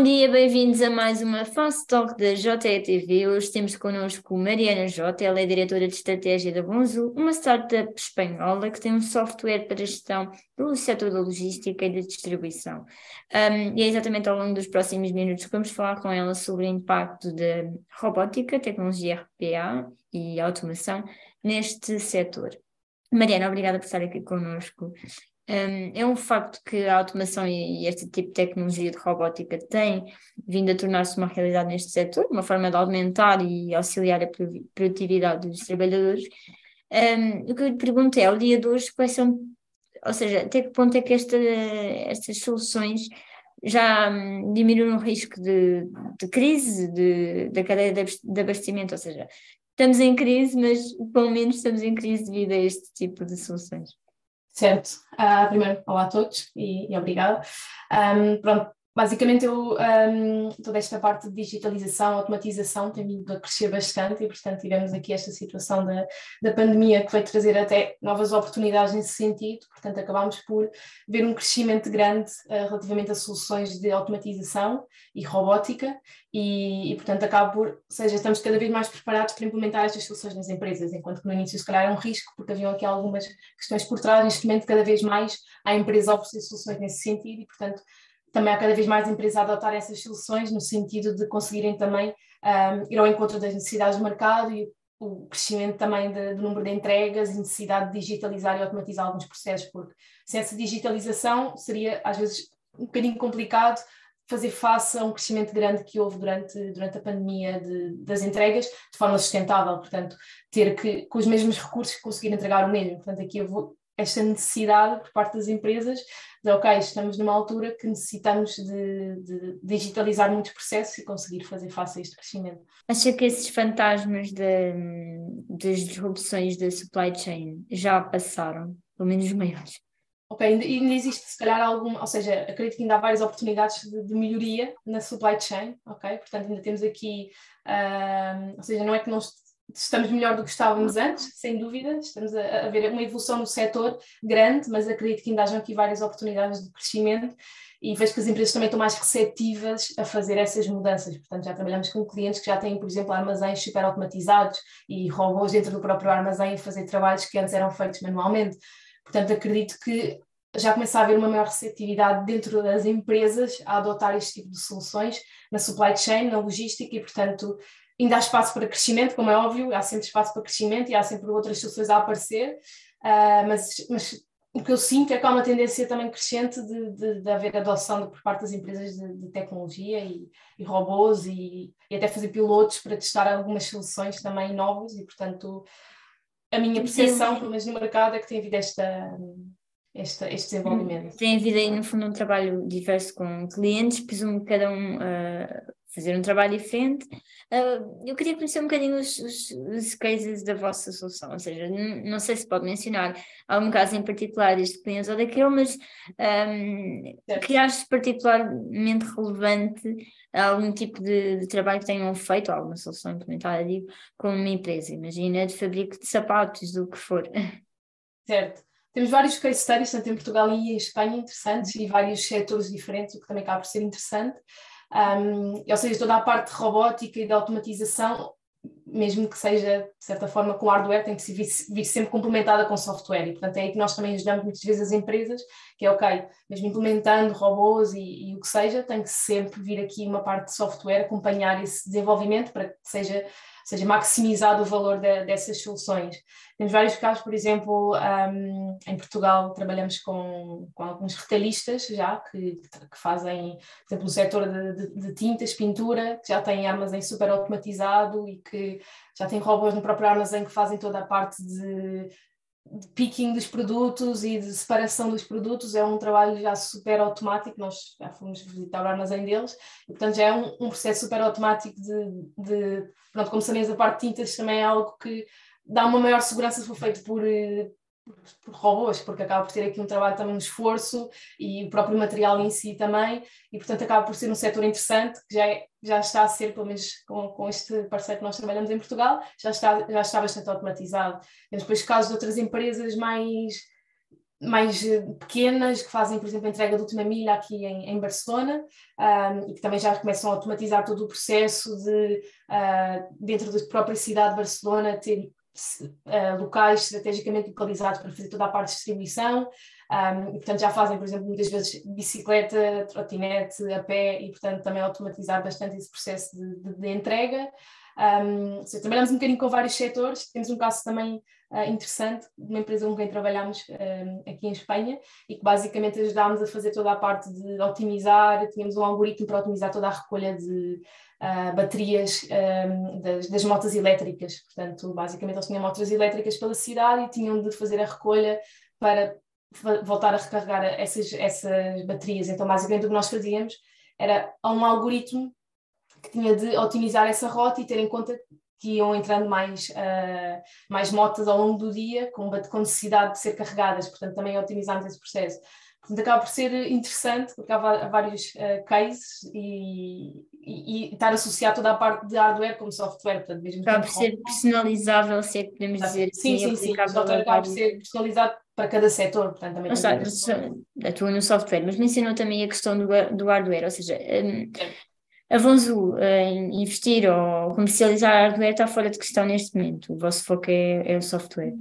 Bom dia, bem-vindos a mais uma Fast Talk da JETV. Hoje temos connosco Mariana Jota, ela é diretora de estratégia da Bonzo, uma startup espanhola que tem um software para gestão do setor da logística e da distribuição. Um, e é exatamente ao longo dos próximos minutos que vamos falar com ela sobre o impacto da robótica, tecnologia RPA e automação neste setor. Mariana, obrigada por estar aqui connosco. É um facto que a automação e este tipo de tecnologia de robótica tem vindo a tornar-se uma realidade neste setor, uma forma de aumentar e auxiliar a produtividade dos trabalhadores. Um, o que eu lhe pergunto é, ao dia de hoje, quais são, ou seja, até que ponto é que esta, estas soluções já um, diminuem o risco de, de crise de, da cadeia de abastecimento, ou seja, estamos em crise, mas pelo menos estamos em crise devido a este tipo de soluções. Certo. Uh, primeiro, olá a todos e, e obrigada. Um, pronto, basicamente eu, um, toda esta parte de digitalização, automatização tem vindo a crescer bastante e, portanto, tivemos aqui esta situação da, da pandemia que veio trazer até novas oportunidades nesse sentido, portanto, acabámos por ver um crescimento grande uh, relativamente a soluções de automatização e robótica e, e, portanto, acaba por, ou seja, estamos cada vez mais preparados para implementar estas soluções nas empresas, enquanto que no início, se calhar, era um risco, porque haviam aqui algumas questões por trás, neste momento, cada vez mais a oferecer soluções nesse sentido e, portanto, também há cada vez mais empresas a adotar essas soluções no sentido de conseguirem também um, ir ao encontro das necessidades do mercado e o crescimento também de, do número de entregas e necessidade de digitalizar e automatizar alguns processos, porque sem essa digitalização seria às vezes um bocadinho complicado fazer face a um crescimento grande que houve durante, durante a pandemia de, das entregas de forma sustentável, portanto, ter que, com os mesmos recursos, conseguir entregar o mesmo. Portanto, aqui vou, esta necessidade por parte das empresas de, ok, estamos numa altura que necessitamos de, de, digitalizar muitos processos e conseguir fazer face a este crescimento. Acha que esses fantasmas de, das disrupções da supply chain já passaram, pelo menos os maiores? Ok, ainda, ainda existe se calhar algum, ou seja, acredito que ainda há várias oportunidades de, de melhoria na supply chain, ok? Portanto, ainda temos aqui, uh, ou seja, não é que não estamos melhor do que estávamos antes, sem dúvida, estamos a, a ver uma evolução no setor grande, mas acredito que ainda hajam aqui várias oportunidades de crescimento e vejo que as empresas também estão mais receptivas a fazer essas mudanças. Portanto, já trabalhamos com clientes que já têm, por exemplo, armazéns super automatizados e robôs dentro do próprio armazém a fazer trabalhos que antes eram feitos manualmente. Portanto, acredito que já começa a haver uma maior receptividade dentro das empresas a adotar este tipo de soluções na supply chain, na logística e, portanto, ainda há espaço para crescimento, como é óbvio, há sempre espaço para crescimento e há sempre outras soluções a aparecer, uh, mas, mas, o que eu sinto é que há uma tendência também crescente de, de, de haver adoção de, por parte das empresas de, de tecnologia e, e robôs e, e, até fazer pilotos para testar algumas soluções também novas e, portanto, a minha percepção, pelo menos no mercado, é que tem havido esta, este, este desenvolvimento. Tem havido aí, no fundo, um trabalho diverso com clientes, presumo que cada um uh, fazer um trabalho diferente. Uh, eu queria conhecer um bocadinho os, os, os, cases da vossa solução, ou seja, não sei se pode mencionar algum caso em particular deste cliente ou daquele, mas um, que achas particularmente relevante algum tipo de, de, trabalho que tenham feito, alguma solução implementada, digo, com uma empresa, imagina, de fabrico de sapatos, do que for. Certo. Temos vários case studies, tanto em Portugal e em Espanha, interessantes, e vários setores diferentes, o que também acaba por ser interessante. Um, ou seja, toda a parte de robótica e de automatização, mesmo que seja, de certa forma, com hardware, tem que vir, vir sempre complementada com software. E, portanto, é aí que nós também ajudamos muitas vezes as empresas, que é, ok, mesmo implementando robôs e, e o que seja, tem que sempre vir aqui uma parte de software, acompanhar esse desenvolvimento para que seja seja, maximizado o valor de, dessas soluções. Temos vários casos, por exemplo, um, em Portugal trabalhamos com, com alguns retalhistas já, que, que fazem, por exemplo, no setor de, de, de, tintas, pintura, que já têm armazém super automatizado e que já têm robôs no próprio armazém que fazem toda a parte de de picking dos produtos e de separação dos produtos é um trabalho já super automático, nós já fomos visitar o armazém deles, e portanto já é um, um processo super automático de, de, pronto, como sabemos a parte de tintas também é algo que dá uma maior segurança se for feito por, eh, por, robôs, porque acaba por ter aqui um trabalho também, um esforço e o próprio material em si também, e portanto acaba por ser um setor interessante que já, é, já está a ser, pelo menos com, com este parceiro que nós trabalhamos em Portugal, já está, já está bastante automatizado. Temos depois casos de outras empresas mais mais pequenas, que fazem, por exemplo, a entrega de última milha aqui em, em Barcelona, um, e que também já começam a automatizar todo o processo de, uh, dentro da própria cidade de Barcelona, ter locais estrategicamente localizados para fazer toda a parte de distribuição. Um, e, portanto, já fazem, por exemplo, muitas vezes bicicleta, trotinete, a pé, e, portanto, também automatizar bastante esse processo de, de, de entrega. Um, seja, trabalhamos um bocadinho com vários setores, temos um caso também uh, interessante de uma empresa com quem trabalhamos aqui em Espanha e que basicamente ajudámos a fazer toda a parte de otimizar, tínhamos um algoritmo para otimizar toda a recolha de uh, baterias um, das, das, motas elétricas. Portanto, basicamente eles tinham motas elétricas pela cidade e tinham de fazer a recolha para voltar a recarregar essas, essas baterias. Então, basicamente o que nós fazíamos era um algoritmo que tinha de otimizar essa rota e ter em conta que iam entrando mais, uh, mais motas ao longo do dia, com, com necessidade de ser carregadas, portanto também otimizámos esse processo. Portanto, acaba por ser interessante, porque há vários uh, cases e, e, e, estar associado toda a parte de hardware como software. Portanto, mesmo acaba por ser personalizável, se é que podemos dizer. Sim, sim, sim. O software acaba por ser personalizado para cada setor. Portanto, também atua no software, mas mencionou também a questão do, do hardware, ou seja, um, a Vonzu uh, investir ou comercializar hardware está fora de questão neste momento. O vosso foco é, é o software.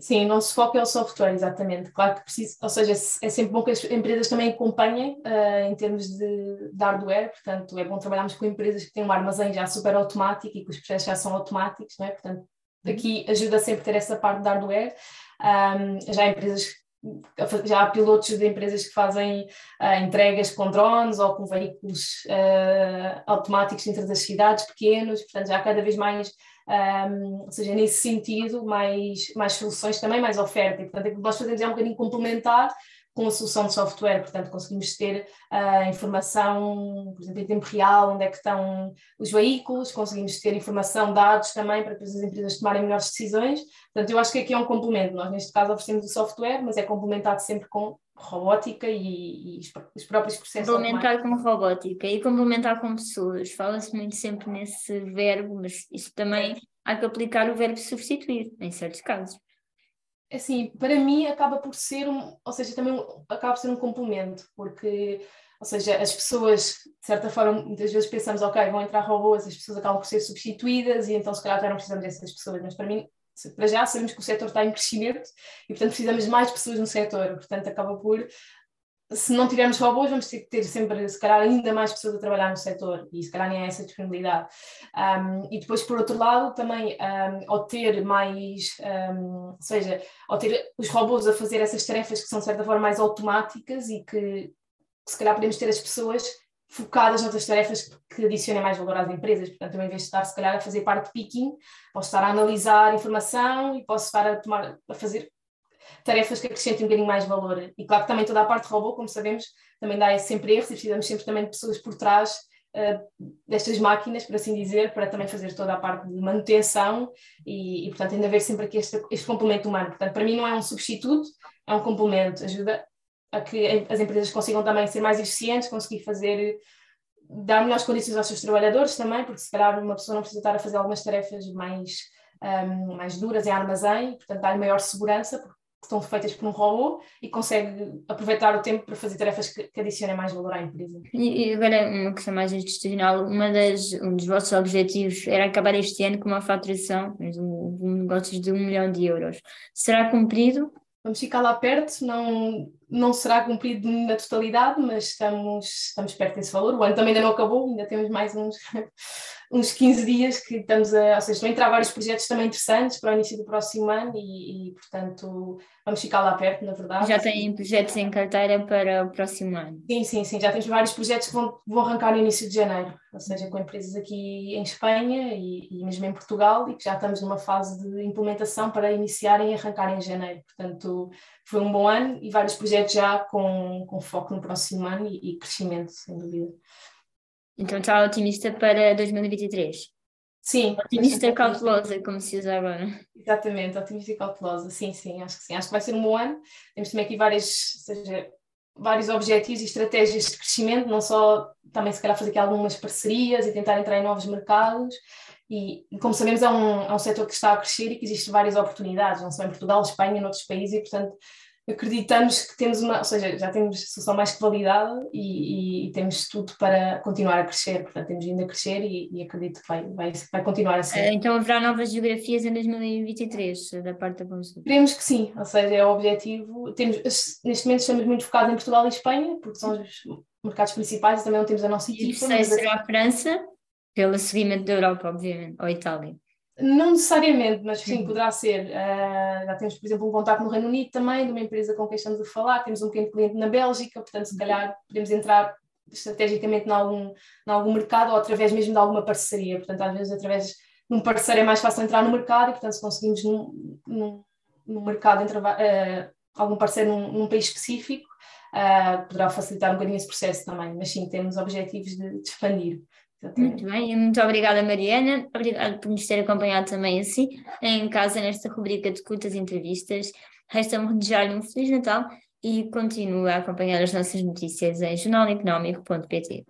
Sim, o nosso foco é o software, exatamente. Claro que precisa, ou seja, é sempre bom que as empresas também acompanhem uh, em termos de, de, hardware, portanto, é bom trabalharmos com empresas que têm um armazém já super automático e que os processos já são automáticos, não é? Portanto, aqui ajuda sempre a ter essa parte de hardware. Um, já há empresas já há pilotos de empresas que fazem uh, entregas com drones ou com veículos uh, automáticos dentro das cidades pequenos, portanto já há cada vez mais, um, ou seja, nesse sentido, mais, mais soluções também, mais oferta, e portanto o que nós fazemos é um bocadinho complementar com a solução de software, portanto conseguimos ter a uh, informação, por exemplo, em tempo real, onde é que estão os veículos, conseguimos ter informação, dados também para depois as empresas tomarem melhores decisões. Portanto, eu acho que aqui é um complemento. Nós, neste caso, oferecemos o software, mas é complementado sempre com robótica e, e os próprios processos. Complementar com robótica e complementar com pessoas. Fala-se muito sempre nesse verbo, mas isso também há que aplicar o verbo substituir, em certos casos assim, para mim acaba por ser um, ou seja, também acaba por ser um complemento, porque, ou seja, as pessoas, de certa forma, muitas vezes pensamos, ok, vão entrar robôs, as pessoas acabam por ser substituídas e então se calhar já não precisamos dessas pessoas, mas para mim, para já sabemos que o setor está em crescimento e portanto precisamos de mais pessoas no setor, portanto acaba por se não tivermos robôs, vamos ter que ter sempre, se calhar, ainda mais pessoas a trabalhar no setor e se calhar nem é essa disponibilidade. Um, e depois, por outro lado, também um, ao ter mais, um, ou seja, ao ter os robôs a fazer essas tarefas que são de certa forma mais automáticas e que, se calhar podemos ter as pessoas focadas noutras tarefas que adicionem mais valor às empresas. Portanto, em vez de estar, se calhar, a fazer parte de picking, posso estar a analisar informação e posso estar a, tomar, a fazer tarefas que acrescentem um bocadinho mais valor. E claro que também toda a parte robô, como sabemos, também dá sempre erros e precisamos sempre também de pessoas por trás uh, destas máquinas, por assim dizer, para também fazer toda a parte de manutenção e, e portanto, ainda haver sempre aqui este, este complemento humano. Portanto, para mim não é um substituto, é um complemento, ajuda a que as empresas consigam também ser mais eficientes, conseguir fazer dar melhores condições aos seus trabalhadores também, porque se calhar uma pessoa não precisa estar a fazer algumas tarefas mais, um, ehm, mais duras em armazém, portanto dá-lhe maior segurança, porque que estão feitas por um robô e consegue aproveitar o tempo para fazer tarefas que, que adicionem mais valor à empresa. E, agora uma questão mais institucional, uma das, um dos vossos objetivos era acabar este ano com uma faturação, um, um negócio de um milhão de euros. Será cumprido? Vamos ficar lá perto, não, não será cumprido na totalidade, mas estamos, estamos perto desse valor. O ano também ainda não acabou, ainda temos mais uns, uns 15 dias que estamos a. Ou seja, estão a entrar vários projetos também interessantes para o início do próximo ano e, e portanto, vamos ficar lá perto, na verdade. Já têm projetos em carteira para o próximo ano? Sim, sim, sim. Já temos vários projetos que vão, vão arrancar no início de janeiro, ou seja, com empresas aqui em Espanha e, e mesmo em Portugal e que já estamos numa fase de implementação para iniciarem e arrancar em janeiro. Portanto, foi um bom ano e vários projetos já com, com foco no próximo ano e, e crescimento, sem dúvida. Então está otimista para 2023? Sim. Otimista e cautelosa, como se usa agora. Exatamente, otimista e cautelosa, sim, sim, acho que sim. Acho que vai ser um bom ano. Temos também aqui várias, seja, vários objetivos e estratégias de crescimento, não só também se calhar fazer aqui algumas parcerias e tentar entrar em novos mercados. E, como sabemos, é um, é um setor que está a crescer e que existem várias oportunidades, não só em Portugal, Espanha, noutros países, e portanto acreditamos que temos uma, ou seja, já temos solução mais que validada e, e, temos tudo para continuar a crescer, portanto temos vindo a crescer e, e acredito que vai, vai, vai continuar a ser. Eh, então haverá novas geografias em 2023 da parte da Bonsul? Queremos que sim, ou seja, é o objetivo. Temos, neste momento estamos muito focados em Portugal e Espanha, porque são os mercados principais e também não temos a nossa equipa. E sei, será a França, pelo seguimento da Europa, obviamente, ou Itália? Não necessariamente, mas sim, uhum. poderá ser. Uh, já temos, por exemplo, um contato no Reino Unido também, de uma empresa com quem estamos a falar, temos um pequeno cliente na Bélgica, portanto, se calhar podemos entrar estrategicamente em algum, em algum mercado ou através mesmo de alguma parceria. Portanto, às vezes, através de um parceiro é mais fácil entrar no mercado e, portanto, se conseguimos num, num, num mercado, uh, algum parceiro num, num país específico, uh, poderá facilitar um bocadinho esse processo também. Mas sim, temos objetivos de, de expandir. Muito bem, muito obrigada Mariana, obrigada por nos ter acompanhado também assim em casa nesta rubrica de curtas entrevistas. Resta-me desejar-lhe um Feliz Natal e continue a acompanhar as nossas notícias em jornaleconómico.pt.